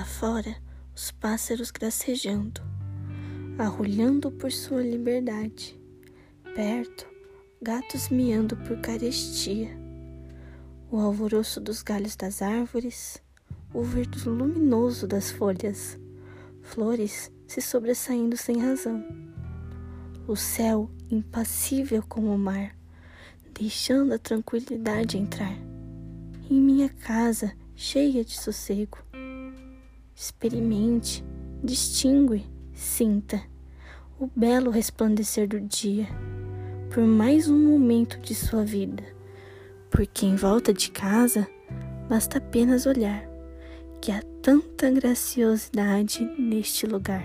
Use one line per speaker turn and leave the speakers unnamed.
fora, os pássaros gracejando, arrulhando por sua liberdade. Perto, gatos miando por carestia. O alvoroço dos galhos das árvores, o verde luminoso das folhas, flores se sobressaindo sem razão. O céu impassível como o mar, deixando a tranquilidade entrar. Em minha casa, cheia de sossego. Experimente, distingue, sinta o belo resplandecer do dia por mais um momento de sua vida, porque em volta de casa basta apenas olhar que há tanta graciosidade neste lugar.